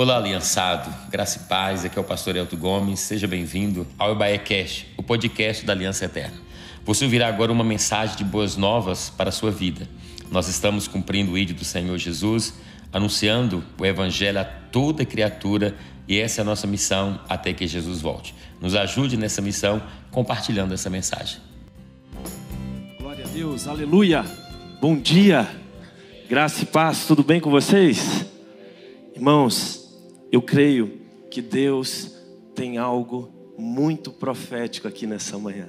Olá, aliançado, graça e paz, aqui é o pastor Elton Gomes, seja bem-vindo ao Ebaé Cash, o podcast da Aliança Eterna. Você ouvirá agora uma mensagem de boas novas para a sua vida. Nós estamos cumprindo o ídolo do Senhor Jesus, anunciando o Evangelho a toda criatura e essa é a nossa missão até que Jesus volte. Nos ajude nessa missão compartilhando essa mensagem. Glória a Deus, aleluia. Bom dia, graça e paz, tudo bem com vocês? Irmãos, eu creio que Deus tem algo muito profético aqui nessa manhã.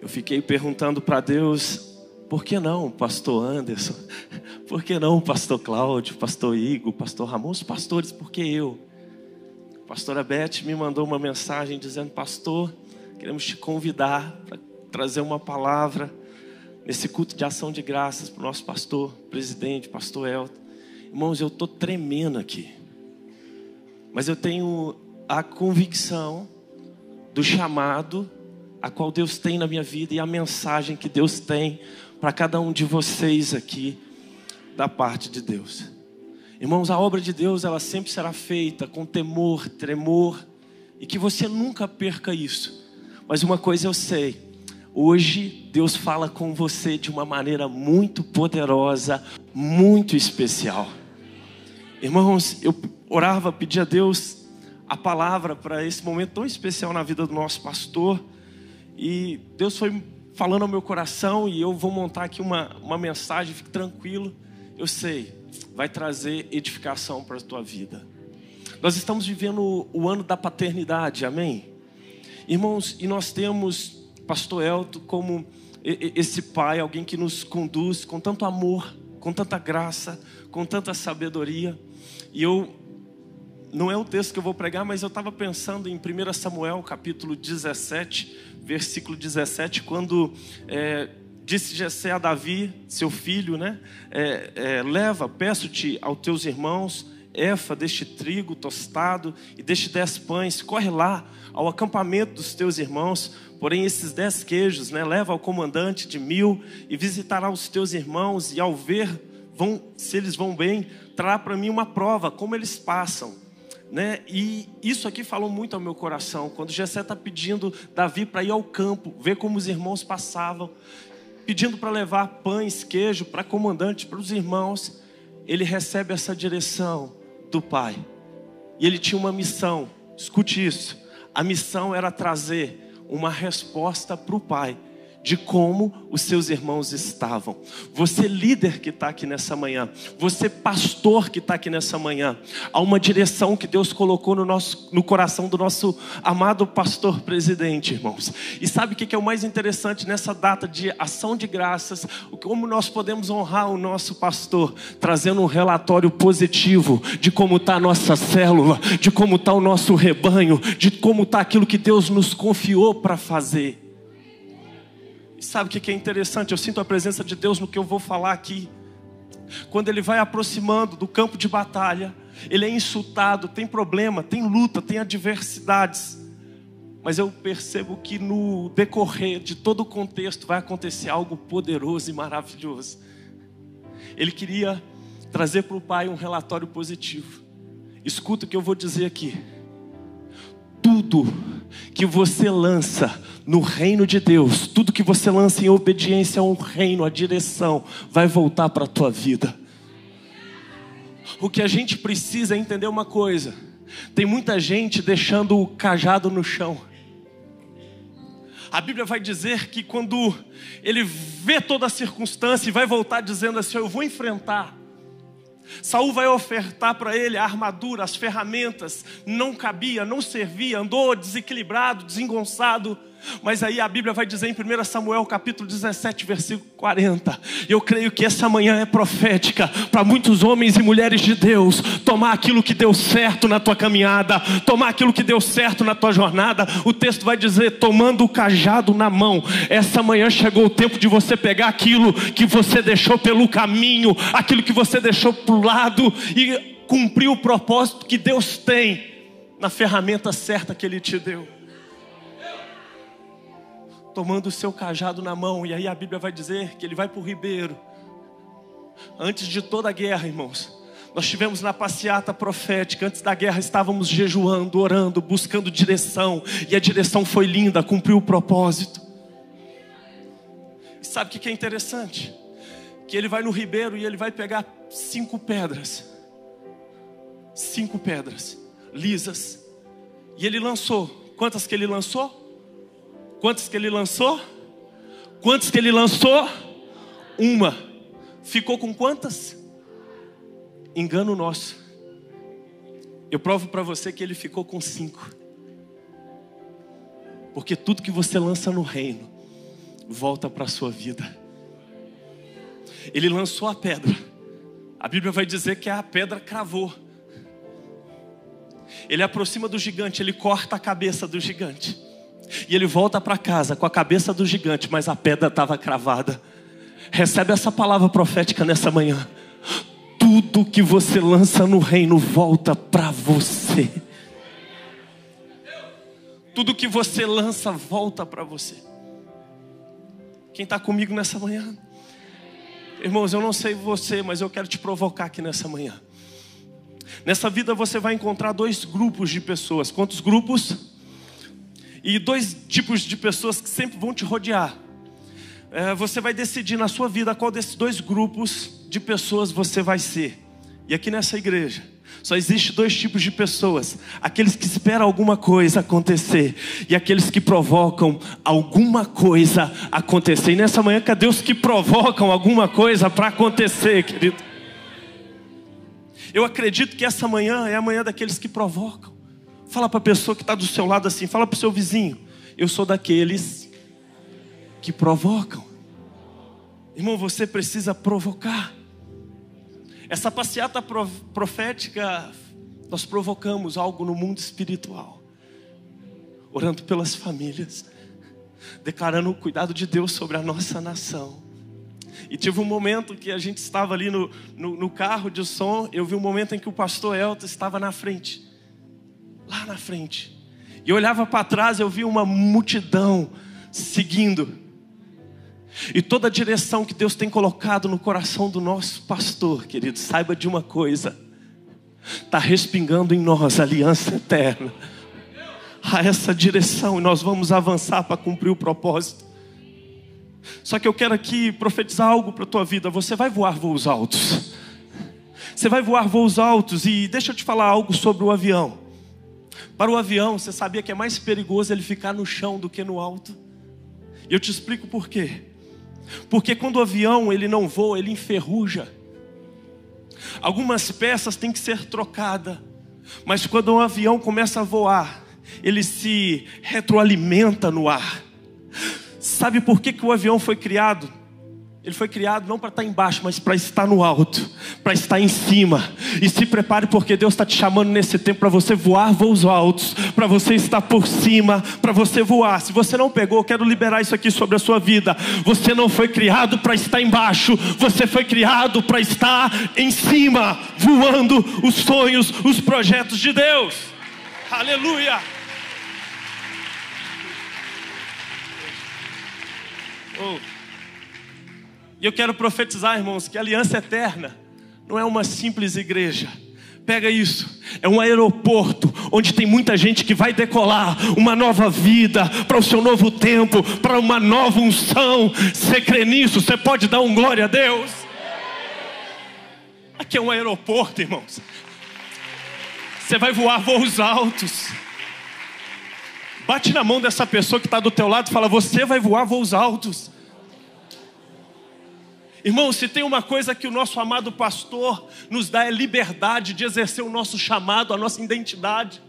Eu fiquei perguntando para Deus, por que não, pastor Anderson? Por que não, pastor Cláudio, pastor Igor, pastor Ramon, os pastores, por que eu? A pastora Beth me mandou uma mensagem dizendo, pastor, queremos te convidar para trazer uma palavra nesse culto de ação de graças para o nosso pastor, presidente, pastor Elton. Irmãos, eu estou tremendo aqui mas eu tenho a convicção do chamado a qual Deus tem na minha vida e a mensagem que Deus tem para cada um de vocês aqui da parte de Deus. Irmãos, a obra de Deus ela sempre será feita com temor, tremor e que você nunca perca isso. Mas uma coisa eu sei, hoje Deus fala com você de uma maneira muito poderosa, muito especial. Irmãos, eu orava, pedia a Deus a palavra para esse momento tão especial na vida do nosso pastor. E Deus foi falando ao meu coração e eu vou montar aqui uma, uma mensagem, fique tranquilo. Eu sei, vai trazer edificação para a tua vida. Nós estamos vivendo o ano da paternidade, amém? Irmãos, e nós temos Pastor Elton como esse pai, alguém que nos conduz com tanto amor, com tanta graça, com tanta sabedoria. E eu não é o texto que eu vou pregar, mas eu estava pensando em 1 Samuel, capítulo 17, versículo 17, quando é, disse Jessé a Davi, seu filho, né? É, é, leva, peço-te aos teus irmãos, efa deste trigo tostado e deste dez pães, corre lá ao acampamento dos teus irmãos, porém esses dez queijos, né? Leva ao comandante de mil e visitará os teus irmãos e ao ver vão, se eles vão bem, trará para mim uma prova, como eles passam né? E isso aqui falou muito ao meu coração. Quando Jessé está pedindo Davi para ir ao campo, ver como os irmãos passavam, pedindo para levar pães, queijo para comandante, para os irmãos, ele recebe essa direção do pai. E ele tinha uma missão. Escute isso. A missão era trazer uma resposta para o pai de como os seus irmãos estavam. Você, líder que está aqui nessa manhã, você, pastor que está aqui nessa manhã, há uma direção que Deus colocou no, nosso, no coração do nosso amado pastor presidente, irmãos. E sabe o que é o mais interessante nessa data de ação de graças? Como nós podemos honrar o nosso pastor, trazendo um relatório positivo de como está a nossa célula, de como está o nosso rebanho, de como está aquilo que Deus nos confiou para fazer. Sabe o que é interessante? Eu sinto a presença de Deus no que eu vou falar aqui. Quando ele vai aproximando do campo de batalha, ele é insultado, tem problema, tem luta, tem adversidades. Mas eu percebo que no decorrer de todo o contexto vai acontecer algo poderoso e maravilhoso. Ele queria trazer para o pai um relatório positivo. Escuta o que eu vou dizer aqui. Tudo que você lança no reino de Deus, tudo que você lança em obediência ao reino, a direção, vai voltar para a tua vida. O que a gente precisa é entender uma coisa: tem muita gente deixando o cajado no chão. A Bíblia vai dizer que quando ele vê toda a circunstância e vai voltar dizendo assim: Eu vou enfrentar. Saul vai ofertar para ele a armadura, as ferramentas, não cabia, não servia, andou desequilibrado, desengonçado. Mas aí a Bíblia vai dizer em 1 Samuel capítulo 17, versículo 40. Eu creio que essa manhã é profética para muitos homens e mulheres de Deus tomar aquilo que deu certo na tua caminhada, tomar aquilo que deu certo na tua jornada. O texto vai dizer: tomando o cajado na mão. Essa manhã chegou o tempo de você pegar aquilo que você deixou pelo caminho, aquilo que você deixou para o lado e cumprir o propósito que Deus tem na ferramenta certa que Ele te deu tomando o seu cajado na mão, e aí a Bíblia vai dizer que ele vai para o ribeiro. Antes de toda a guerra, irmãos, Nós tivemos na passeata profética, antes da guerra estávamos jejuando, orando, buscando direção, e a direção foi linda, cumpriu o propósito. E sabe o que é interessante? Que ele vai no ribeiro e ele vai pegar cinco pedras, cinco pedras lisas, e ele lançou. Quantas que ele lançou? Quantas que ele lançou? Quantas que ele lançou? Uma. Ficou com quantas? Engano nosso. Eu provo para você que ele ficou com cinco. Porque tudo que você lança no reino volta para a sua vida. Ele lançou a pedra. A Bíblia vai dizer que a pedra cravou. Ele aproxima do gigante, ele corta a cabeça do gigante. E ele volta para casa com a cabeça do gigante, mas a pedra estava cravada. Recebe essa palavra profética nessa manhã tudo que você lança no reino volta para você. Tudo que você lança volta para você. Quem está comigo nessa manhã? Irmãos, eu não sei você, mas eu quero te provocar aqui nessa manhã. Nessa vida você vai encontrar dois grupos de pessoas. Quantos grupos? E dois tipos de pessoas que sempre vão te rodear. É, você vai decidir na sua vida qual desses dois grupos de pessoas você vai ser. E aqui nessa igreja, só existe dois tipos de pessoas: aqueles que esperam alguma coisa acontecer e aqueles que provocam alguma coisa acontecer. E nessa manhã, cadê os que provocam alguma coisa para acontecer, querido? Eu acredito que essa manhã é a manhã daqueles que provocam. Fala para a pessoa que está do seu lado assim, fala para o seu vizinho: eu sou daqueles que provocam. Irmão, você precisa provocar. Essa passeata profética, nós provocamos algo no mundo espiritual, orando pelas famílias, declarando o cuidado de Deus sobre a nossa nação. E tive um momento que a gente estava ali no, no, no carro de som, eu vi um momento em que o pastor Elton estava na frente, lá na frente. E eu olhava para trás, eu vi uma multidão seguindo. E toda a direção que Deus tem colocado no coração do nosso pastor, querido, saiba de uma coisa: está respingando em nós a aliança eterna. A essa direção, e nós vamos avançar para cumprir o propósito. Só que eu quero aqui profetizar algo para a tua vida. Você vai voar voos altos. Você vai voar voos altos. E deixa eu te falar algo sobre o avião. Para o avião, você sabia que é mais perigoso ele ficar no chão do que no alto? E eu te explico por quê. Porque quando o avião ele não voa, ele enferruja. Algumas peças têm que ser trocadas. Mas quando um avião começa a voar, ele se retroalimenta no ar. Sabe por que, que o avião foi criado? Ele foi criado não para estar embaixo, mas para estar no alto, para estar em cima. E se prepare, porque Deus está te chamando nesse tempo para você voar voos altos, para você estar por cima, para você voar. Se você não pegou, quero liberar isso aqui sobre a sua vida. Você não foi criado para estar embaixo, você foi criado para estar em cima, voando os sonhos, os projetos de Deus. Aleluia! Oh. E eu quero profetizar, irmãos, que a aliança eterna não é uma simples igreja. Pega isso, é um aeroporto onde tem muita gente que vai decolar uma nova vida para o seu novo tempo, para uma nova unção. Você crê nisso? Você pode dar um glória a Deus? Aqui é um aeroporto, irmãos. Você vai voar voos altos. Bate na mão dessa pessoa que está do teu lado e fala: Você vai voar voos altos. Irmão, se tem uma coisa que o nosso amado pastor nos dá é liberdade de exercer o nosso chamado, a nossa identidade.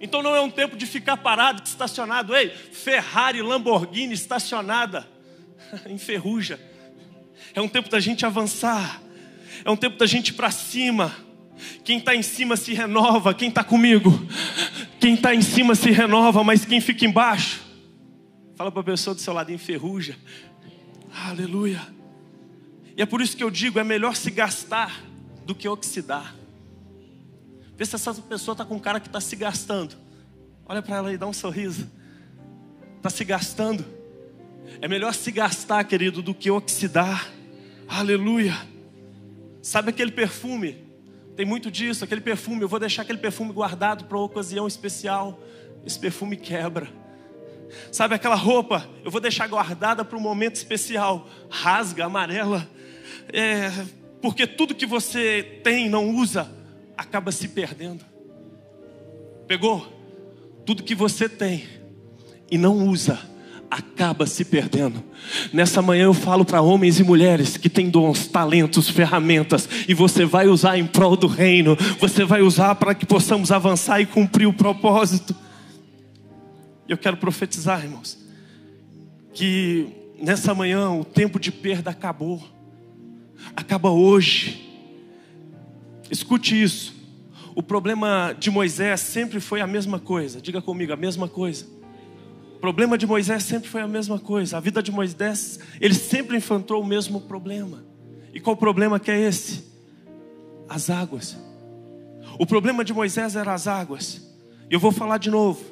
Então não é um tempo de ficar parado, estacionado. Ei, Ferrari, Lamborghini estacionada, enferruja. É um tempo da gente avançar. É um tempo da gente ir para cima. Quem está em cima se renova. Quem está comigo? Quem está em cima se renova, mas quem fica embaixo? Fala para a pessoa do seu lado, enferruja. Aleluia. E é por isso que eu digo: é melhor se gastar do que oxidar. Vê se essa pessoa está com um cara que está se gastando. Olha para ela e dá um sorriso. Está se gastando. É melhor se gastar, querido, do que oxidar. Aleluia. Sabe aquele perfume? Tem muito disso, aquele perfume. Eu vou deixar aquele perfume guardado para uma ocasião especial. Esse perfume quebra. Sabe aquela roupa? Eu vou deixar guardada para um momento especial. Rasga, amarela. É, porque tudo que você tem não usa acaba se perdendo. Pegou? Tudo que você tem e não usa acaba se perdendo. Nessa manhã eu falo para homens e mulheres que têm dons, talentos, ferramentas e você vai usar em prol do reino, você vai usar para que possamos avançar e cumprir o propósito. Eu quero profetizar, irmãos, que nessa manhã o tempo de perda acabou. Acaba hoje. Escute isso. O problema de Moisés sempre foi a mesma coisa. Diga comigo, a mesma coisa problema de Moisés sempre foi a mesma coisa. A vida de Moisés, ele sempre enfrentou o mesmo problema. E qual problema que é esse? As águas. O problema de Moisés era as águas. E eu vou falar de novo.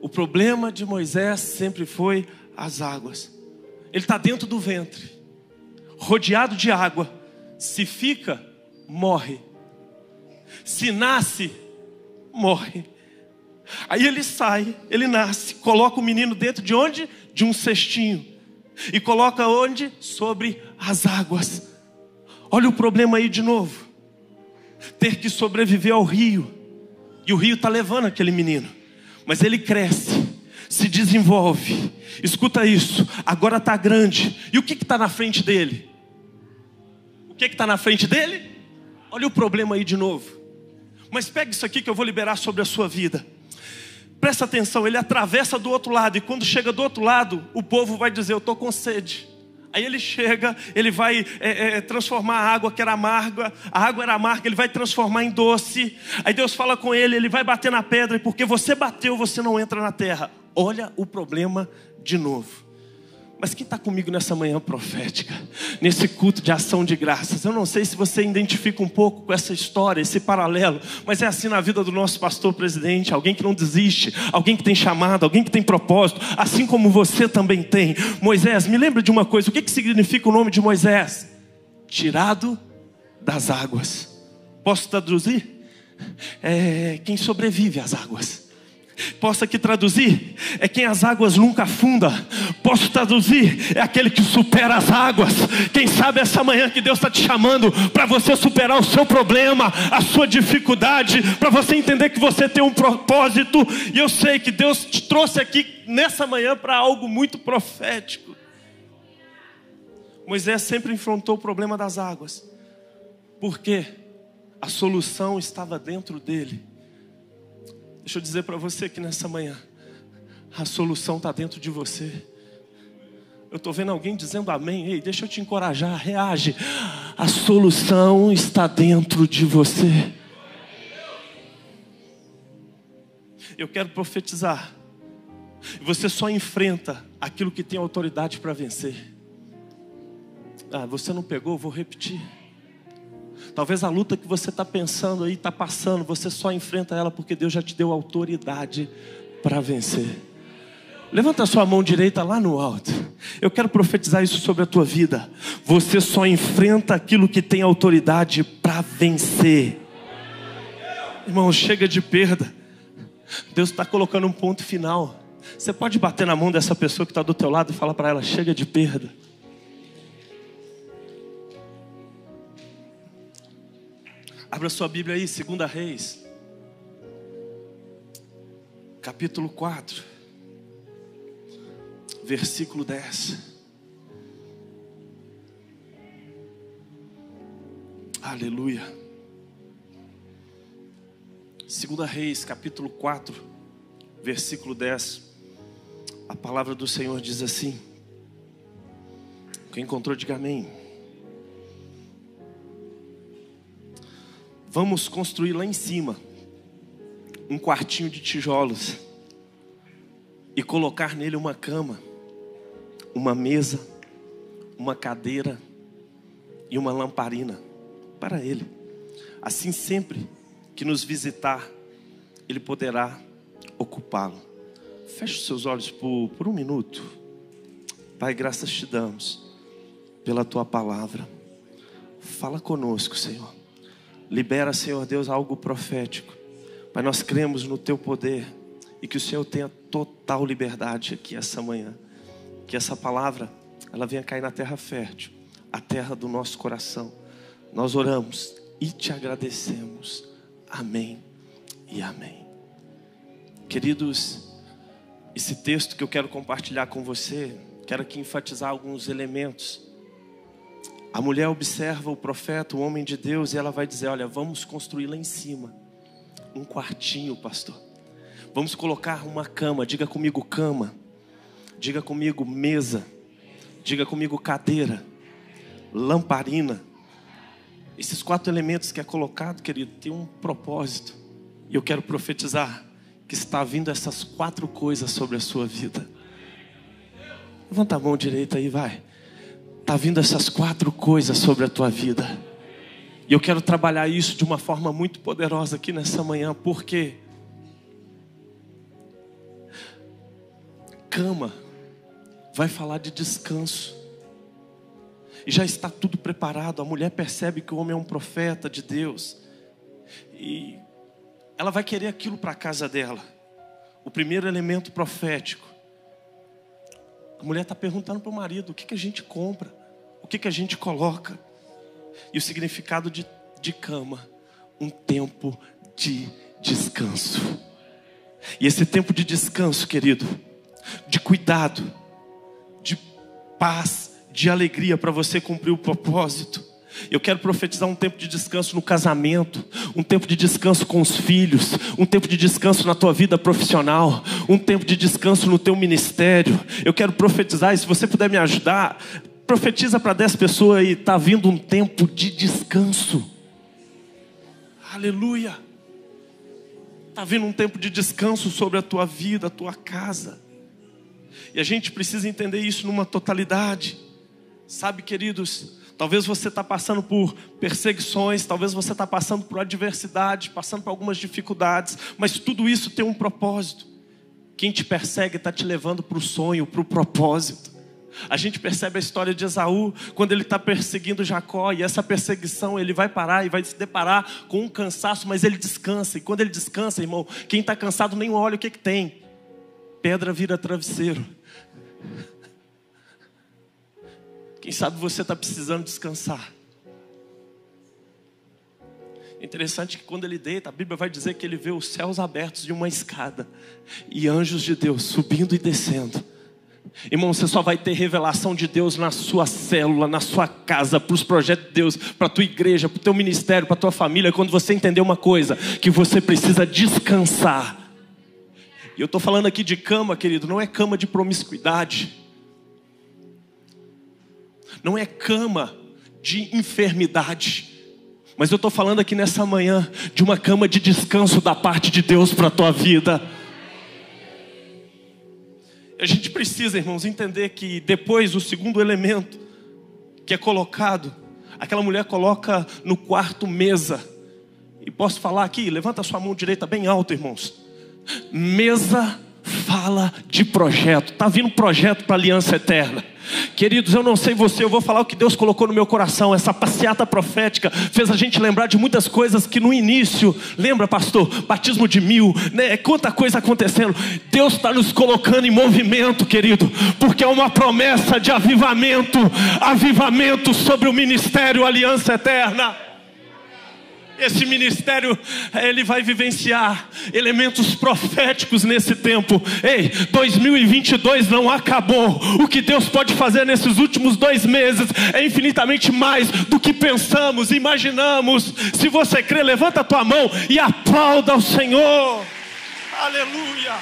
O problema de Moisés sempre foi as águas. Ele está dentro do ventre, rodeado de água. Se fica, morre. Se nasce, morre. Aí ele sai, ele nasce, coloca o menino dentro de onde? De um cestinho. E coloca onde? Sobre as águas. Olha o problema aí de novo. Ter que sobreviver ao rio. E o rio está levando aquele menino. Mas ele cresce, se desenvolve. Escuta isso. Agora está grande. E o que está na frente dele? O que está na frente dele? Olha o problema aí de novo. Mas pega isso aqui que eu vou liberar sobre a sua vida. Presta atenção, ele atravessa do outro lado, e quando chega do outro lado, o povo vai dizer: Eu estou com sede. Aí ele chega, ele vai é, é, transformar a água que era amarga, a água era amarga, ele vai transformar em doce. Aí Deus fala com ele, ele vai bater na pedra, e porque você bateu, você não entra na terra. Olha o problema de novo. Mas quem está comigo nessa manhã profética, nesse culto de ação de graças? Eu não sei se você identifica um pouco com essa história, esse paralelo, mas é assim na vida do nosso pastor presidente: alguém que não desiste, alguém que tem chamado, alguém que tem propósito, assim como você também tem. Moisés, me lembra de uma coisa: o que, que significa o nome de Moisés? Tirado das águas. Posso traduzir? É quem sobrevive às águas. Posso aqui traduzir? É quem as águas nunca afunda. Posso traduzir? É aquele que supera as águas. Quem sabe essa manhã que Deus está te chamando para você superar o seu problema, a sua dificuldade, para você entender que você tem um propósito. E eu sei que Deus te trouxe aqui nessa manhã para algo muito profético. Moisés sempre enfrentou o problema das águas, porque a solução estava dentro dele. Deixa eu dizer para você que nessa manhã, a solução está dentro de você. Eu estou vendo alguém dizendo amém. Ei, deixa eu te encorajar, reage. A solução está dentro de você. Eu quero profetizar. Você só enfrenta aquilo que tem autoridade para vencer. Ah, você não pegou? Vou repetir. Talvez a luta que você está pensando aí, está passando, você só enfrenta ela porque Deus já te deu autoridade para vencer. Levanta a sua mão direita lá no alto. Eu quero profetizar isso sobre a tua vida. Você só enfrenta aquilo que tem autoridade para vencer. Irmão, chega de perda. Deus está colocando um ponto final. Você pode bater na mão dessa pessoa que está do teu lado e falar para ela: chega de perda. Abra sua Bíblia aí, 2 Reis, capítulo 4, versículo 10. Aleluia. 2 Reis, capítulo 4, versículo 10. A palavra do Senhor diz assim: Quem encontrou, diga amém. Vamos construir lá em cima um quartinho de tijolos e colocar nele uma cama, uma mesa, uma cadeira e uma lamparina para ele. Assim, sempre que nos visitar, ele poderá ocupá-lo. Feche os seus olhos por, por um minuto. Pai, graças te damos pela tua palavra. fala conosco, Senhor. Libera, Senhor Deus, algo profético. Pai, nós cremos no Teu poder e que o Senhor tenha total liberdade aqui essa manhã. Que essa palavra, ela venha cair na terra fértil, a terra do nosso coração. Nós oramos e te agradecemos. Amém e amém. Queridos, esse texto que eu quero compartilhar com você, quero aqui enfatizar alguns elementos. A mulher observa o profeta, o homem de Deus, e ela vai dizer: Olha, vamos construir lá em cima um quartinho, pastor. Vamos colocar uma cama, diga comigo cama, diga comigo mesa, diga comigo cadeira, lamparina. Esses quatro elementos que é colocado, querido, tem um propósito. E eu quero profetizar que está vindo essas quatro coisas sobre a sua vida. Levanta a mão direita aí, vai. Está vindo essas quatro coisas sobre a tua vida. E eu quero trabalhar isso de uma forma muito poderosa aqui nessa manhã, porque cama vai falar de descanso. E já está tudo preparado. A mulher percebe que o homem é um profeta de Deus. E ela vai querer aquilo para a casa dela. O primeiro elemento profético. A mulher está perguntando para o marido: o que, que a gente compra? O que, que a gente coloca? E o significado de, de cama: um tempo de descanso. E esse tempo de descanso, querido, de cuidado, de paz, de alegria para você cumprir o propósito eu quero profetizar um tempo de descanso no casamento, um tempo de descanso com os filhos, um tempo de descanso na tua vida profissional, um tempo de descanso no teu ministério. Eu quero profetizar, e se você puder me ajudar, profetiza para dez pessoas aí, está vindo um tempo de descanso. Aleluia. Está vindo um tempo de descanso sobre a tua vida, a tua casa. E a gente precisa entender isso numa totalidade. Sabe, queridos, Talvez você está passando por perseguições, talvez você está passando por adversidade, passando por algumas dificuldades, mas tudo isso tem um propósito. Quem te persegue está te levando para o sonho, para o propósito. A gente percebe a história de Esaú quando ele está perseguindo Jacó, e essa perseguição ele vai parar e vai se deparar com um cansaço, mas ele descansa, e quando ele descansa, irmão, quem está cansado nem olha o que, que tem, pedra vira travesseiro. Quem sabe você está precisando descansar. Interessante que quando ele deita, a Bíblia vai dizer que ele vê os céus abertos de uma escada e anjos de Deus subindo e descendo. Irmão, você só vai ter revelação de Deus na sua célula, na sua casa, para os projetos de Deus, para a tua igreja, para o teu ministério, para a tua família, quando você entender uma coisa, que você precisa descansar. E eu estou falando aqui de cama, querido, não é cama de promiscuidade não é cama de enfermidade. Mas eu estou falando aqui nessa manhã de uma cama de descanso da parte de Deus para a tua vida. A gente precisa, irmãos, entender que depois o segundo elemento que é colocado, aquela mulher coloca no quarto mesa. E posso falar aqui, levanta sua mão direita bem alto, irmãos. Mesa fala de projeto. Está vindo projeto para aliança eterna. Queridos, eu não sei você, eu vou falar o que Deus colocou no meu coração. Essa passeata profética fez a gente lembrar de muitas coisas que no início, lembra, pastor? Batismo de mil, né? Quanta coisa acontecendo. Deus está nos colocando em movimento, querido, porque é uma promessa de avivamento avivamento sobre o ministério Aliança Eterna. Esse ministério, ele vai vivenciar elementos proféticos nesse tempo. Ei, 2022 não acabou. O que Deus pode fazer nesses últimos dois meses é infinitamente mais do que pensamos, imaginamos. Se você crê, levanta a tua mão e aplauda o Senhor. Aleluia.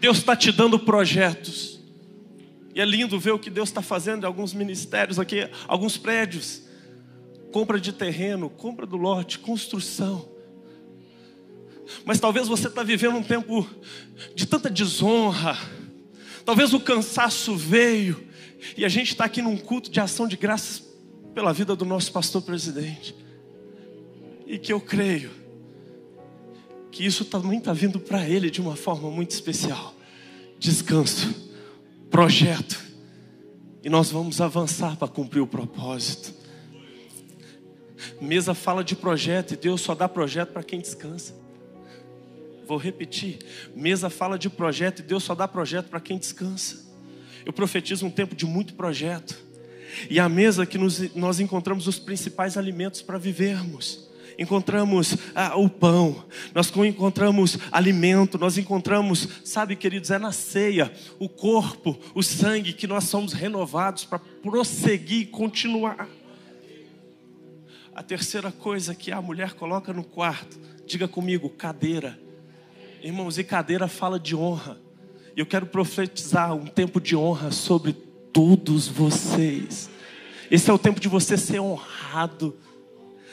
Deus está te dando projetos. E é lindo ver o que Deus está fazendo em alguns ministérios aqui, alguns prédios. Compra de terreno, compra do lote, construção. Mas talvez você está vivendo um tempo de tanta desonra. Talvez o cansaço veio. E a gente está aqui num culto de ação de graças pela vida do nosso pastor presidente. E que eu creio que isso também está vindo para ele de uma forma muito especial descanso, projeto. E nós vamos avançar para cumprir o propósito. Mesa fala de projeto e Deus só dá projeto para quem descansa. Vou repetir. Mesa fala de projeto e Deus só dá projeto para quem descansa. Eu profetizo um tempo de muito projeto. E a mesa que nos, nós encontramos os principais alimentos para vivermos encontramos ah, o pão, nós encontramos alimento, nós encontramos, sabe, queridos, é na ceia, o corpo, o sangue, que nós somos renovados para prosseguir e continuar. A terceira coisa que a mulher coloca no quarto, diga comigo, cadeira. Irmãos, e cadeira fala de honra. E eu quero profetizar um tempo de honra sobre todos vocês. Esse é o tempo de você ser honrado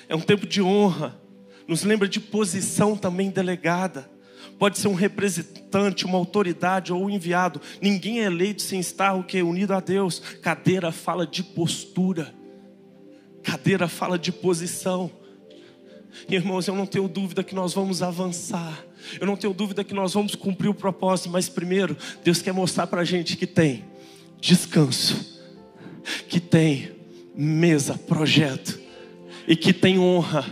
é um tempo de honra. Nos lembra de posição também delegada. Pode ser um representante, uma autoridade ou um enviado. Ninguém é eleito sem estar o que unido a Deus. Cadeira fala de postura. Cadeira fala de posição. Irmãos, eu não tenho dúvida que nós vamos avançar. Eu não tenho dúvida que nós vamos cumprir o propósito, mas primeiro, Deus quer mostrar para a gente que tem descanso, que tem mesa, projeto, e que tem honra.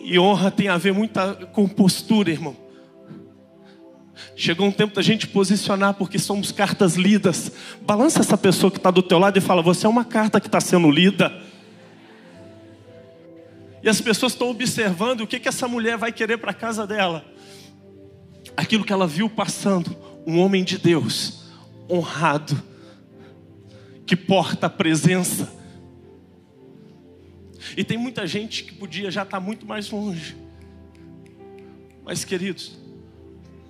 E honra tem a ver muita com postura, irmão. Chegou um tempo da gente posicionar porque somos cartas lidas. Balança essa pessoa que está do teu lado e fala: Você é uma carta que está sendo lida. E as pessoas estão observando o que, que essa mulher vai querer para a casa dela. Aquilo que ela viu passando, um homem de Deus, honrado, que porta a presença, e tem muita gente que podia já estar muito mais longe. Mas, queridos,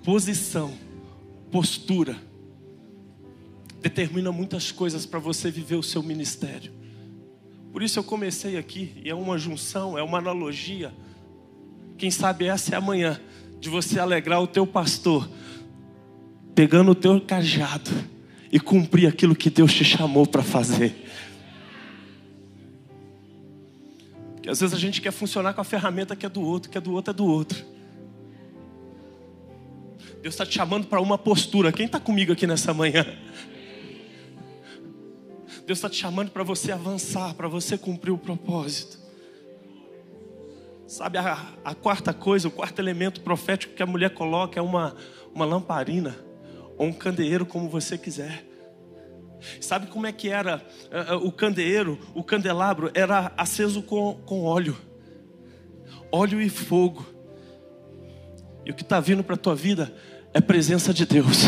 posição, postura, determina muitas coisas para você viver o seu ministério. Por isso eu comecei aqui, e é uma junção, é uma analogia. Quem sabe essa é a manhã de você alegrar o teu pastor, pegando o teu cajado e cumprir aquilo que Deus te chamou para fazer. E às vezes a gente quer funcionar com a ferramenta que é do outro, que é do outro é do outro. Deus está te chamando para uma postura. Quem está comigo aqui nessa manhã? Deus está te chamando para você avançar, para você cumprir o propósito. Sabe, a, a, quarta coisa, o quarto elemento profético que a mulher coloca é uma, uma lamparina, ou um candeeiro, como você quiser. Sabe como é que era uh, uh, o candeeiro, o candelabro? Era aceso com, com óleo, óleo e fogo. E o que está vindo para a tua vida é presença de Deus,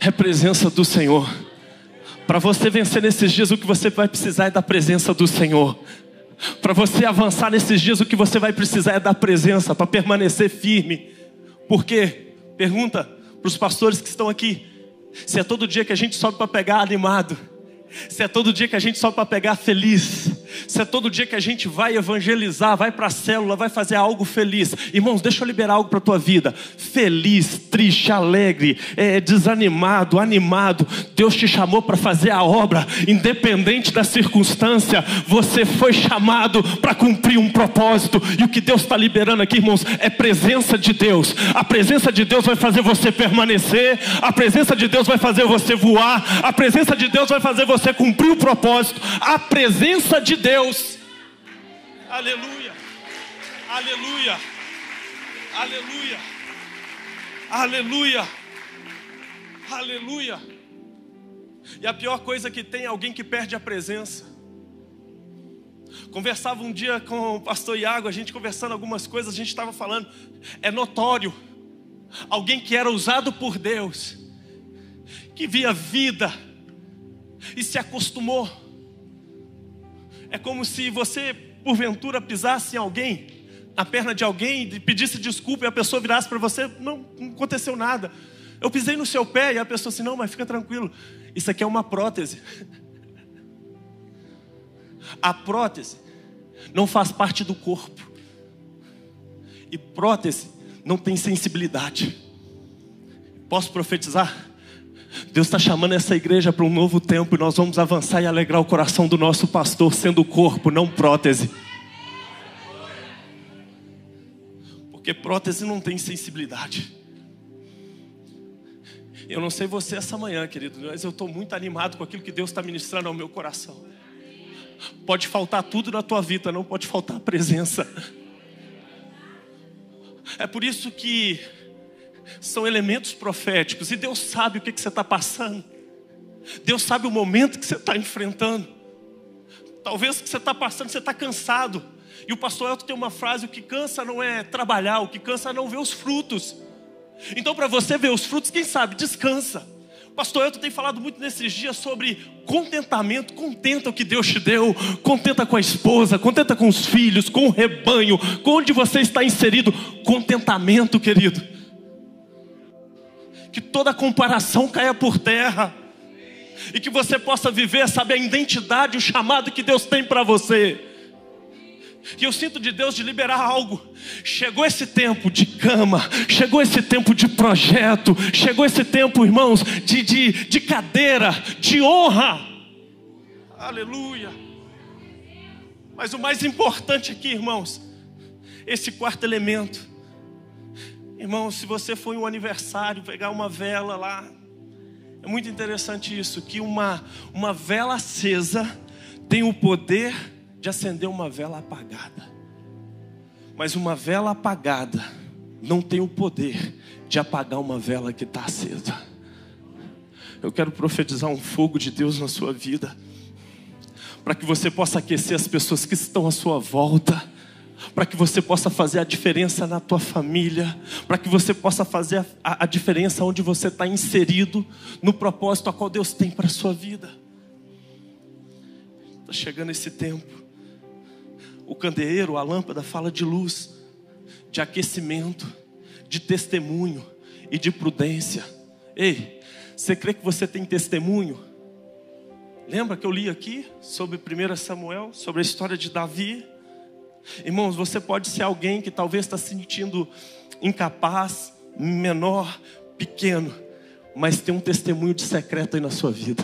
é presença do Senhor. Para você vencer nesses dias, o que você vai precisar é da presença do Senhor. Para você avançar nesses dias, o que você vai precisar é da presença para permanecer firme. Por quê? Pergunta para os pastores que estão aqui. Se é todo dia que a gente sobe para pegar animado, se é todo dia que a gente sobe para pegar feliz, se é todo dia que a gente vai evangelizar, vai para a célula, vai fazer algo feliz. Irmãos, deixa eu liberar algo para a tua vida. Feliz, triste, alegre, é, desanimado, animado. Deus te chamou para fazer a obra, independente da circunstância. Você foi chamado para cumprir um propósito. E o que Deus está liberando aqui, irmãos, é presença de Deus. A presença de Deus vai fazer você permanecer. A presença de Deus vai fazer você voar. A presença de Deus vai fazer você cumprir o propósito. A presença de Deus. Aleluia. Aleluia. Aleluia. Aleluia. Aleluia. E a pior coisa que tem é alguém que perde a presença. Conversava um dia com o pastor Iago, a gente conversando algumas coisas, a gente estava falando, é notório, alguém que era usado por Deus, que via vida e se acostumou é como se você, porventura, pisasse em alguém, na perna de alguém, e pedisse desculpa e a pessoa virasse para você: não, não aconteceu nada. Eu pisei no seu pé e a pessoa assim: não, mas fica tranquilo, isso aqui é uma prótese. A prótese não faz parte do corpo, e prótese não tem sensibilidade. Posso profetizar? Deus está chamando essa igreja para um novo tempo e nós vamos avançar e alegrar o coração do nosso pastor, sendo corpo, não prótese. Porque prótese não tem sensibilidade. Eu não sei você essa manhã, querido, mas eu estou muito animado com aquilo que Deus está ministrando ao meu coração. Pode faltar tudo na tua vida, não pode faltar a presença. É por isso que são elementos proféticos e Deus sabe o que, que você está passando. Deus sabe o momento que você está enfrentando. Talvez o que você está passando, você está cansado. E o pastor Elton tem uma frase: o que cansa não é trabalhar, o que cansa é não ver os frutos. Então, para você ver os frutos, quem sabe, descansa. Pastor Elton tem falado muito nesses dias sobre contentamento. Contenta o que Deus te deu, contenta com a esposa, contenta com os filhos, com o rebanho, com onde você está inserido. Contentamento, querido. Que toda comparação caia por terra e que você possa viver, sabe, a identidade, o chamado que Deus tem para você. E eu sinto de Deus de liberar algo. Chegou esse tempo de cama, chegou esse tempo de projeto, chegou esse tempo, irmãos, de, de, de cadeira, de honra. Aleluia. Mas o mais importante aqui, irmãos, esse quarto elemento. Irmãos, se você em um aniversário, pegar uma vela lá, é muito interessante isso, que uma, uma vela acesa tem o poder de acender uma vela apagada. Mas uma vela apagada não tem o poder de apagar uma vela que está acesa. Eu quero profetizar um fogo de Deus na sua vida, para que você possa aquecer as pessoas que estão à sua volta para que você possa fazer a diferença na tua família, para que você possa fazer a, a diferença onde você está inserido, no propósito a qual Deus tem para a sua vida. Está chegando esse tempo. O candeeiro, a lâmpada, fala de luz, de aquecimento, de testemunho e de prudência. Ei, você crê que você tem testemunho? Lembra que eu li aqui sobre 1 Samuel, sobre a história de Davi? Irmãos, você pode ser alguém que talvez está se sentindo incapaz, menor, pequeno, mas tem um testemunho de secreto aí na sua vida.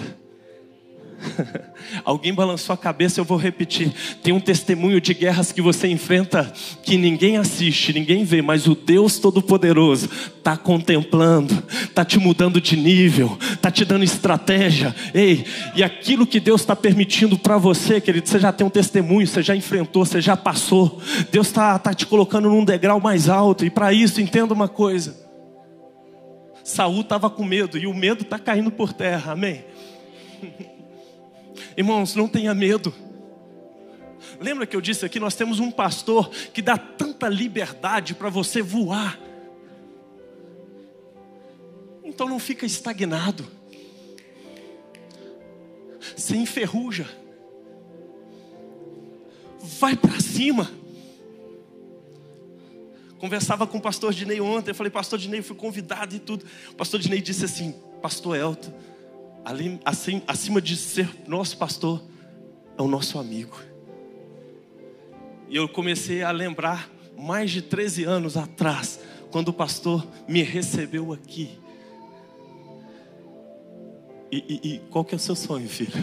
Alguém balançou a cabeça, eu vou repetir. Tem um testemunho de guerras que você enfrenta que ninguém assiste, ninguém vê, mas o Deus Todo-Poderoso está contemplando, está te mudando de nível, está te dando estratégia. Ei, e aquilo que Deus está permitindo para você, querido, você já tem um testemunho, você já enfrentou, você já passou. Deus está tá te colocando num degrau mais alto, e para isso, entenda uma coisa. Saul estava com medo e o medo está caindo por terra, amém? Irmãos, não tenha medo. Lembra que eu disse aqui, nós temos um pastor que dá tanta liberdade para você voar. Então não fica estagnado. Se enferruja. Vai para cima. Conversava com o pastor Dinei ontem, eu falei, pastor Dinei, fui convidado e tudo. O pastor Dinei disse assim, pastor Elton, acima de ser nosso pastor, é o nosso amigo. E eu comecei a lembrar, mais de 13 anos atrás, quando o pastor me recebeu aqui. E, e, e qual que é o seu sonho, filho?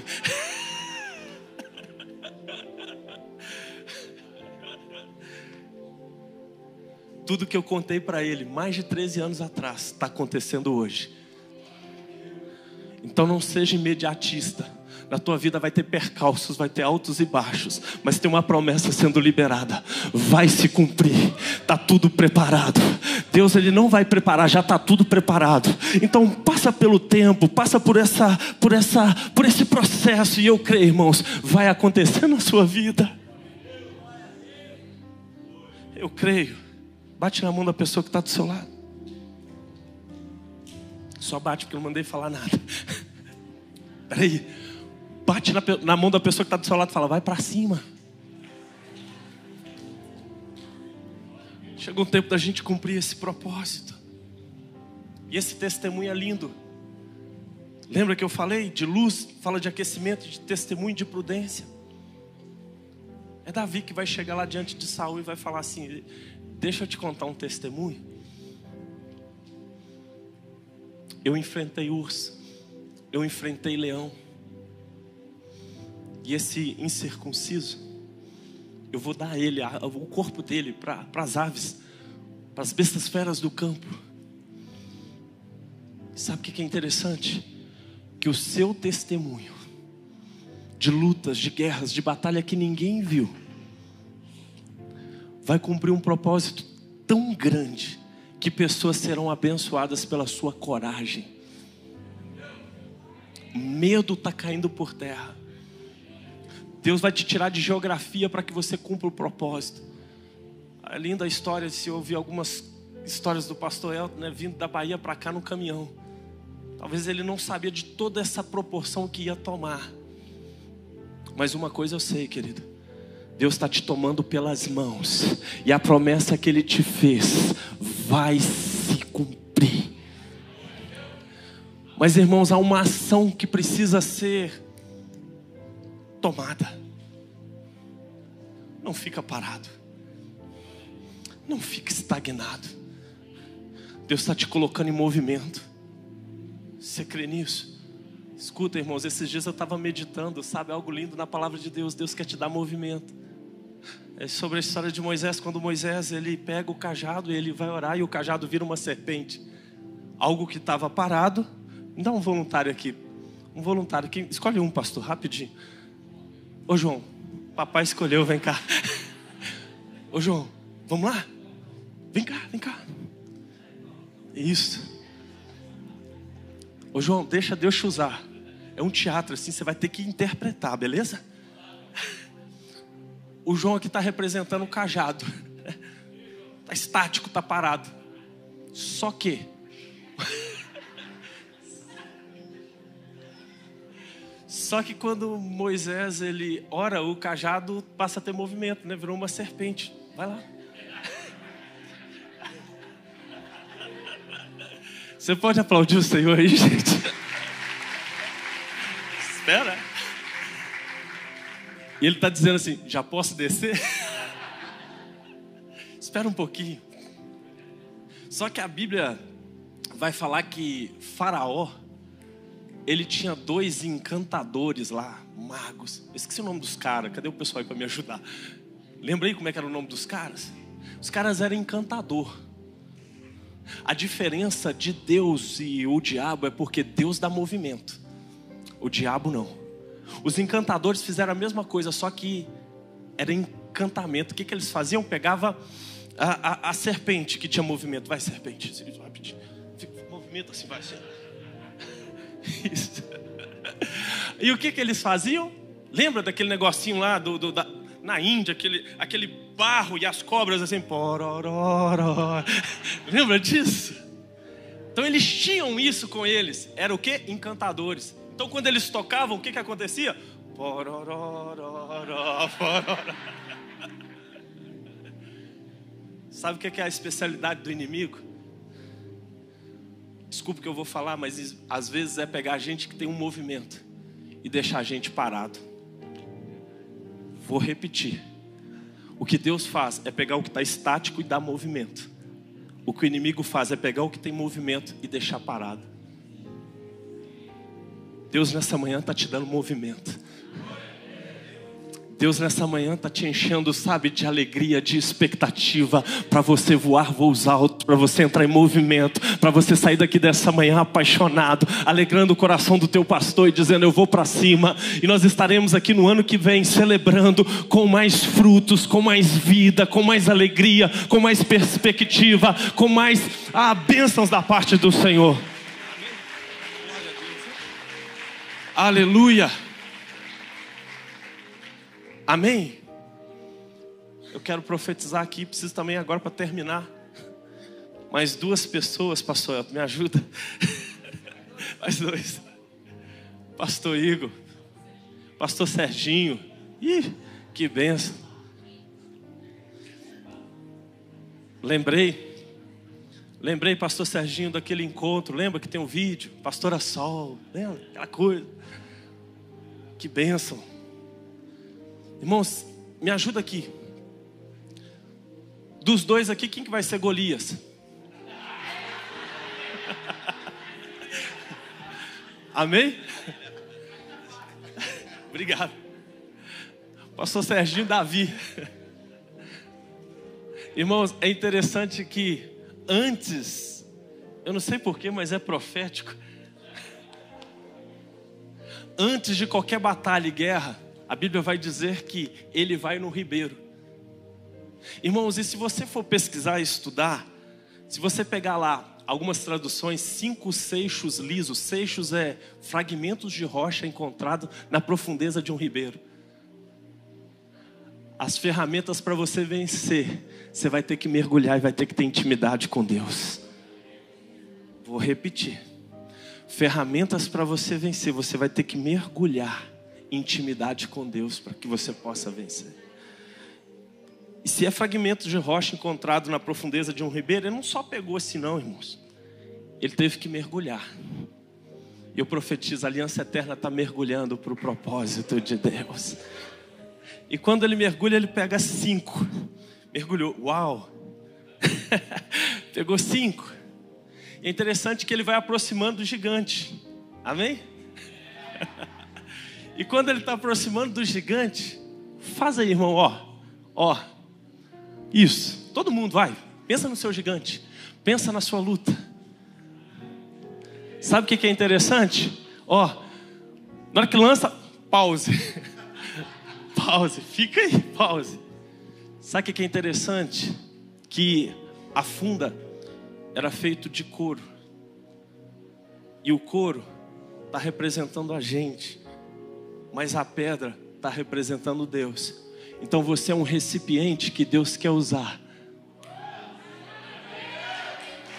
Tudo que eu contei para ele mais de 13 anos atrás está acontecendo hoje. Então não seja imediatista. Na tua vida vai ter percalços, vai ter altos e baixos, mas tem uma promessa sendo liberada. Vai se cumprir. Tá tudo preparado. Deus ele não vai preparar, já está tudo preparado. Então passa pelo tempo, passa por essa, por essa, por esse processo e eu creio, irmãos, vai acontecer na sua vida. Eu creio. Bate na mão da pessoa que está do seu lado. Só bate porque eu não mandei falar nada. Peraí. Bate na, na mão da pessoa que está do seu lado e fala: vai para cima. Chegou o tempo da gente cumprir esse propósito. E esse testemunho é lindo. Lembra que eu falei de luz, fala de aquecimento, de testemunho, de prudência. É Davi que vai chegar lá diante de Saul e vai falar assim: Deixa eu te contar um testemunho. Eu enfrentei urso, eu enfrentei leão. E esse incircunciso, eu vou dar ele, o corpo dele para as aves, para as bestas feras do campo. Sabe o que é interessante? Que o seu testemunho de lutas, de guerras, de batalha que ninguém viu, vai cumprir um propósito tão grande que pessoas serão abençoadas pela sua coragem. Medo está caindo por terra. Deus vai te tirar de geografia para que você cumpra o propósito. É linda a história se ouvir algumas histórias do pastor Elton, né, vindo da Bahia para cá no caminhão. Talvez ele não sabia de toda essa proporção que ia tomar. Mas uma coisa eu sei, querido. Deus está te tomando pelas mãos. E a promessa que Ele te fez vai se Mas, irmãos, há uma ação que precisa ser tomada. Não fica parado. Não fica estagnado. Deus está te colocando em movimento. Você crê nisso? Escuta, irmãos, esses dias eu estava meditando, sabe, algo lindo na palavra de Deus. Deus quer te dar movimento. É sobre a história de Moisés, quando Moisés ele pega o cajado e ele vai orar e o cajado vira uma serpente. Algo que estava parado. Me dá um voluntário aqui. Um voluntário. Quem, escolhe um, pastor, rapidinho. Ô João, papai escolheu, vem cá. Ô João, vamos lá? Vem cá, vem cá. Isso. Ô João, deixa Deus te usar. É um teatro assim, você vai ter que interpretar, beleza? O João aqui está representando o cajado. Está estático, está parado. Só que. Só que quando Moisés ele ora, o cajado passa a ter movimento, né? Virou uma serpente. Vai lá. Você pode aplaudir o Senhor aí, gente? Espera. E ele está dizendo assim: já posso descer? Espera um pouquinho. Só que a Bíblia vai falar que Faraó, ele tinha dois encantadores lá, magos. Eu esqueci o nome dos caras, cadê o pessoal aí para me ajudar? Lembrei como é que era o nome dos caras? Os caras eram encantador. A diferença de Deus e o diabo é porque Deus dá movimento, o diabo não. Os encantadores fizeram a mesma coisa, só que era encantamento. O que, que eles faziam? Pegava a, a, a serpente que tinha movimento. Vai, serpente. Movimento assim, vai assim. Isso. E o que, que eles faziam? Lembra daquele negocinho lá do, do da, na Índia, aquele, aquele barro e as cobras assim, porororó. Lembra disso? Então eles tinham isso com eles. Era o que? Encantadores. Então quando eles tocavam, o que, que acontecia? Porororó, pororó. Sabe o que é a especialidade do inimigo? Desculpa que eu vou falar, mas às vezes é pegar a gente que tem um movimento e deixar a gente parado. Vou repetir. O que Deus faz é pegar o que está estático e dar movimento. O que o inimigo faz é pegar o que tem movimento e deixar parado. Deus nessa manhã está te dando movimento. Deus nessa manhã está te enchendo, sabe, de alegria, de expectativa, para você voar voos altos, para você entrar em movimento, para você sair daqui dessa manhã apaixonado, alegrando o coração do teu pastor e dizendo: Eu vou para cima. E nós estaremos aqui no ano que vem celebrando com mais frutos, com mais vida, com mais alegria, com mais perspectiva, com mais ah, bênçãos da parte do Senhor. Aleluia. Amém? Eu quero profetizar aqui, preciso também agora para terminar. Mais duas pessoas, pastor, me ajuda. Mais dois. Pastor Igor, pastor Serginho. Ih, que benção. Lembrei, lembrei, pastor Serginho, daquele encontro. Lembra que tem um vídeo? Pastora Sol, lembra? Aquela coisa. Que bênção. Irmãos, me ajuda aqui. Dos dois aqui, quem que vai ser Golias? Amém? Obrigado. Pastor Serginho Davi. Irmãos, é interessante que antes Eu não sei porquê, mas é profético. Antes de qualquer batalha e guerra, a Bíblia vai dizer que ele vai no ribeiro. Irmãos, e se você for pesquisar e estudar, se você pegar lá algumas traduções, cinco seixos lisos, seixos é fragmentos de rocha encontrados na profundeza de um ribeiro. As ferramentas para você vencer, você vai ter que mergulhar e vai ter que ter intimidade com Deus. Vou repetir. Ferramentas para você vencer, você vai ter que mergulhar intimidade com Deus para que você possa vencer. E se é fragmento de rocha encontrado na profundeza de um ribeiro, ele não só pegou assim, não, irmãos. Ele teve que mergulhar. E eu profetizo: a aliança eterna está mergulhando para o propósito de Deus. E quando ele mergulha, ele pega cinco. Mergulhou, uau! Pegou cinco. É interessante que ele vai aproximando do gigante. Amém? e quando ele está aproximando do gigante, faz aí, irmão, ó, ó. Isso. Todo mundo vai. Pensa no seu gigante. Pensa na sua luta. Sabe o que é interessante? Ó, na hora que lança, pause. pause. Fica aí, pause. Sabe o que é interessante? Que a funda era feito de couro. E o couro está representando a gente, mas a pedra está representando Deus. Então você é um recipiente que Deus quer usar.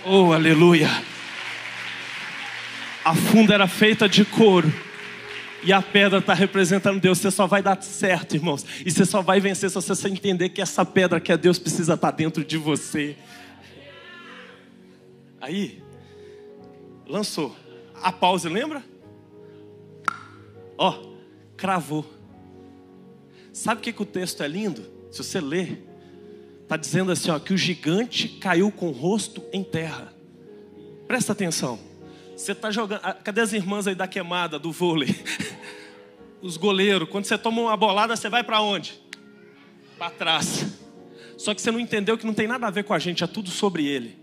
Oh, aleluia! A funda era feita de couro. E a pedra está representando Deus. Você só vai dar certo, irmãos. E você só vai vencer se você entender que essa pedra que é Deus precisa estar tá dentro de você. Aí, lançou. A pausa, lembra? Ó, cravou. Sabe o que, que o texto é lindo? Se você ler, está dizendo assim: ó, que o gigante caiu com o rosto em terra. Presta atenção. Você está jogando. Ah, cadê as irmãs aí da queimada, do vôlei? Os goleiros. Quando você toma uma bolada, você vai para onde? Para trás. Só que você não entendeu que não tem nada a ver com a gente, é tudo sobre ele.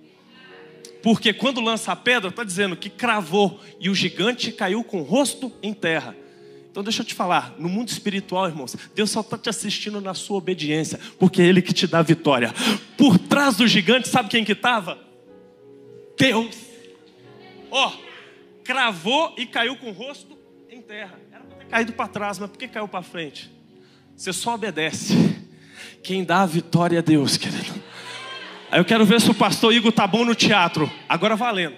Porque quando lança a pedra, está dizendo que cravou e o gigante caiu com o rosto em terra. Então deixa eu te falar, no mundo espiritual, irmãos, Deus só está te assistindo na sua obediência, porque é Ele que te dá a vitória. Por trás do gigante, sabe quem que estava? Deus. Ó, oh, cravou e caiu com o rosto em terra. Era para ter caído para trás, mas por que caiu para frente? Você só obedece. Quem dá a vitória é Deus, querido. Aí eu quero ver se o pastor Igor tá bom no teatro. Agora valendo.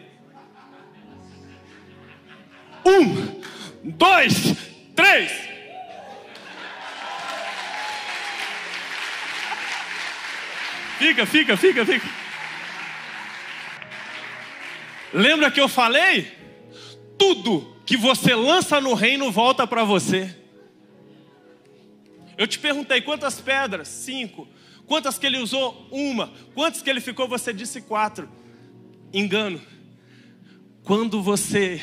Um, dois, três. Fica, fica, fica, fica. Lembra que eu falei? Tudo que você lança no reino volta para você. Eu te perguntei quantas pedras? Cinco. Quantas que ele usou? Uma. Quantas que ele ficou? Você disse quatro. Engano. Quando você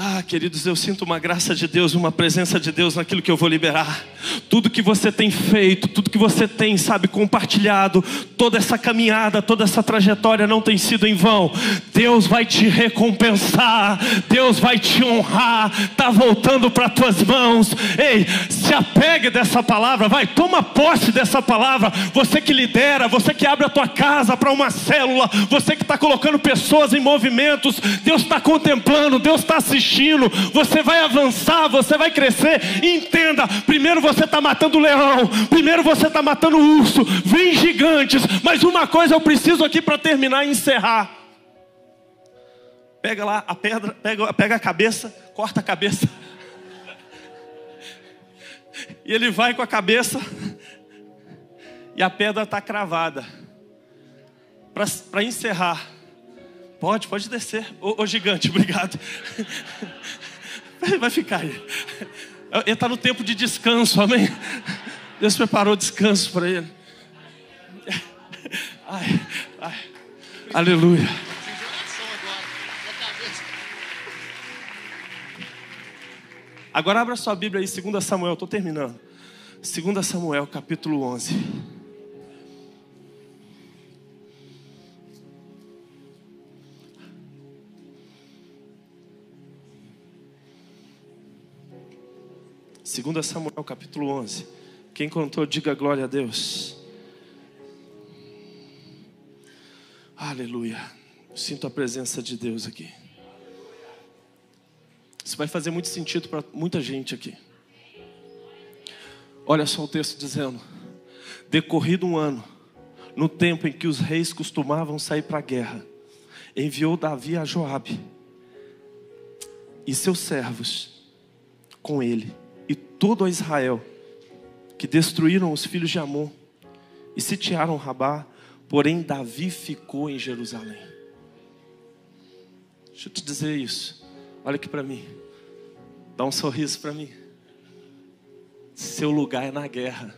ah, queridos, eu sinto uma graça de Deus, uma presença de Deus naquilo que eu vou liberar. Tudo que você tem feito, tudo que você tem, sabe, compartilhado, toda essa caminhada, toda essa trajetória não tem sido em vão. Deus vai te recompensar, Deus vai te honrar, tá voltando para tuas mãos. Ei, se apegue dessa palavra, vai, toma posse dessa palavra. Você que lidera, você que abre a tua casa para uma célula, você que está colocando pessoas em movimentos, Deus está contemplando, Deus está assistindo destino, você vai avançar, você vai crescer. Entenda: primeiro você está matando o leão, primeiro você está matando o urso, vem gigantes, mas uma coisa eu preciso aqui para terminar e encerrar. Pega lá a pedra, pega, pega a cabeça, corta a cabeça. E ele vai com a cabeça, e a pedra está cravada. Para encerrar, Pode, pode descer. Ô, ô gigante, obrigado. Vai ficar aí. Ele está no tempo de descanso, amém? Deus preparou descanso para ele. Ai, ai. Aleluia. Agora abra sua Bíblia aí, 2 Samuel, estou terminando. 2 Samuel, capítulo 11. 2 Samuel capítulo 11. Quem contou, diga glória a Deus. Aleluia. Sinto a presença de Deus aqui. Isso vai fazer muito sentido para muita gente aqui. Olha só o texto dizendo: Decorrido um ano, no tempo em que os reis costumavam sair para a guerra, enviou Davi a Joabe e seus servos com ele todo a Israel, que destruíram os filhos de Amon e sitiaram Rabá, porém Davi ficou em Jerusalém. Deixa eu te dizer isso. Olha aqui para mim. Dá um sorriso para mim. Seu lugar é na guerra.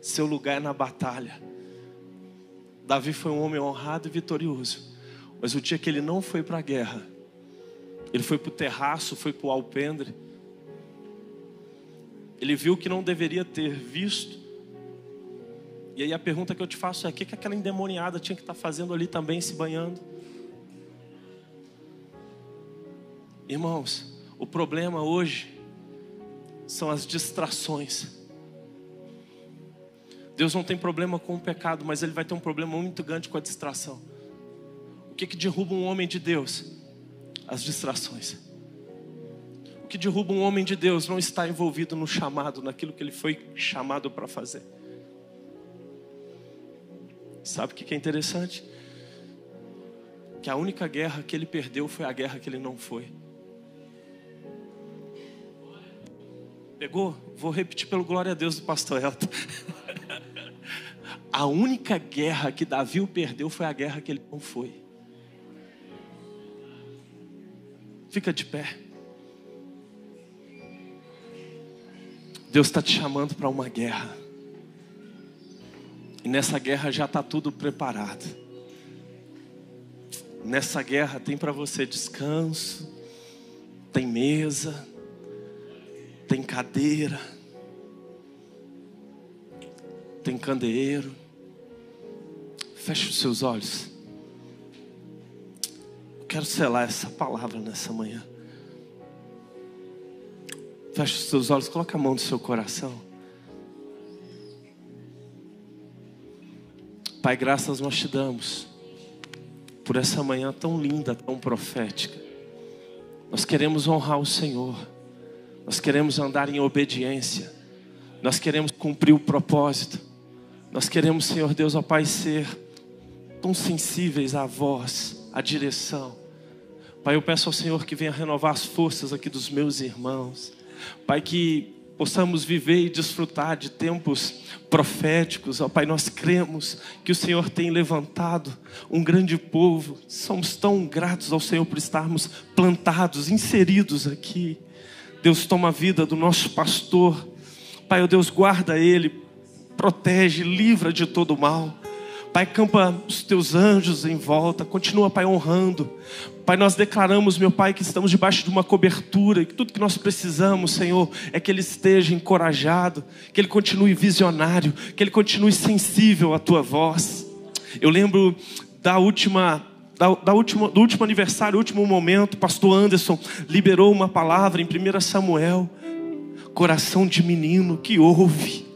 Seu lugar é na batalha. Davi foi um homem honrado e vitorioso. Mas o dia que ele não foi para a guerra, ele foi para o terraço, foi para o alpendre. Ele viu que não deveria ter visto. E aí a pergunta que eu te faço é: o que, que aquela endemoniada tinha que estar tá fazendo ali também, se banhando? Irmãos, o problema hoje são as distrações. Deus não tem problema com o pecado, mas Ele vai ter um problema muito grande com a distração. O que, que derruba um homem de Deus? As distrações. Que derruba um homem de Deus não está envolvido no chamado, naquilo que ele foi chamado para fazer. Sabe o que é interessante? Que a única guerra que ele perdeu foi a guerra que ele não foi. Pegou? Vou repetir pelo glória a Deus do pastor Elton. a única guerra que Davi perdeu foi a guerra que ele não foi. Fica de pé. Deus está te chamando para uma guerra. E nessa guerra já está tudo preparado. Nessa guerra tem para você descanso, tem mesa, tem cadeira, tem candeeiro. Feche os seus olhos. quero selar essa palavra nessa manhã. Feche os seus olhos, coloque a mão no seu coração. Pai, graças nós te damos por essa manhã tão linda, tão profética. Nós queremos honrar o Senhor. Nós queremos andar em obediência. Nós queremos cumprir o propósito. Nós queremos, Senhor Deus, ó Pai, ser tão sensíveis à voz, à direção. Pai, eu peço ao Senhor que venha renovar as forças aqui dos meus irmãos. Pai, que possamos viver e desfrutar de tempos proféticos. Ó Pai, nós cremos que o Senhor tem levantado um grande povo. Somos tão gratos ao Senhor por estarmos plantados, inseridos aqui. Deus toma a vida do nosso pastor. Pai, oh Deus, guarda ele, protege, livra de todo mal. Pai, campa os teus anjos em volta, continua, Pai, honrando. Pai, nós declaramos, meu Pai, que estamos debaixo de uma cobertura, e que tudo que nós precisamos, Senhor, é que ele esteja encorajado, que ele continue visionário, que ele continue sensível à tua voz. Eu lembro da última da, da última, do último aniversário, último momento, pastor Anderson liberou uma palavra em 1 Samuel. Coração de menino que ouve,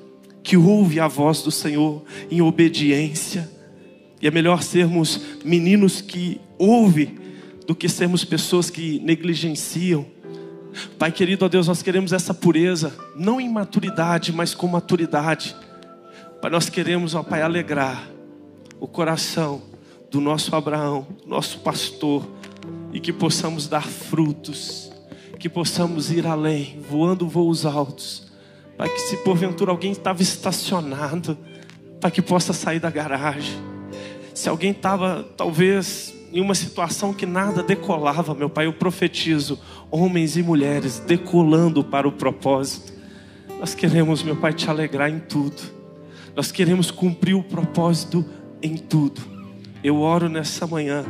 que ouve a voz do Senhor em obediência. E é melhor sermos meninos que ouvem do que sermos pessoas que negligenciam. Pai querido, ó Deus, nós queremos essa pureza, não em maturidade, mas com maturidade. Pai, nós queremos, ó Pai, alegrar o coração do nosso Abraão, nosso pastor, e que possamos dar frutos, que possamos ir além, voando voos altos, para que se porventura alguém estava estacionado, para que possa sair da garagem. Se alguém estava talvez em uma situação que nada decolava, meu Pai, eu profetizo, homens e mulheres decolando para o propósito. Nós queremos, meu Pai, te alegrar em tudo. Nós queremos cumprir o propósito em tudo. Eu oro nessa manhã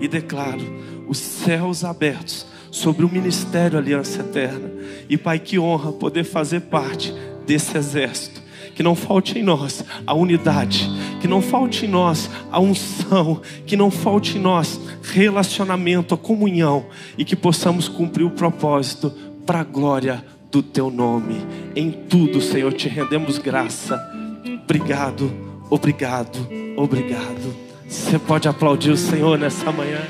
e declaro os céus abertos sobre o ministério Aliança Eterna. E Pai, que honra poder fazer parte desse exército. Que não falte em nós a unidade, que não falte em nós a unção, que não falte em nós relacionamento, a comunhão e que possamos cumprir o propósito para a glória do teu nome. Em tudo, Senhor, te rendemos graça. Obrigado, obrigado, obrigado. Você pode aplaudir o Senhor nessa manhã.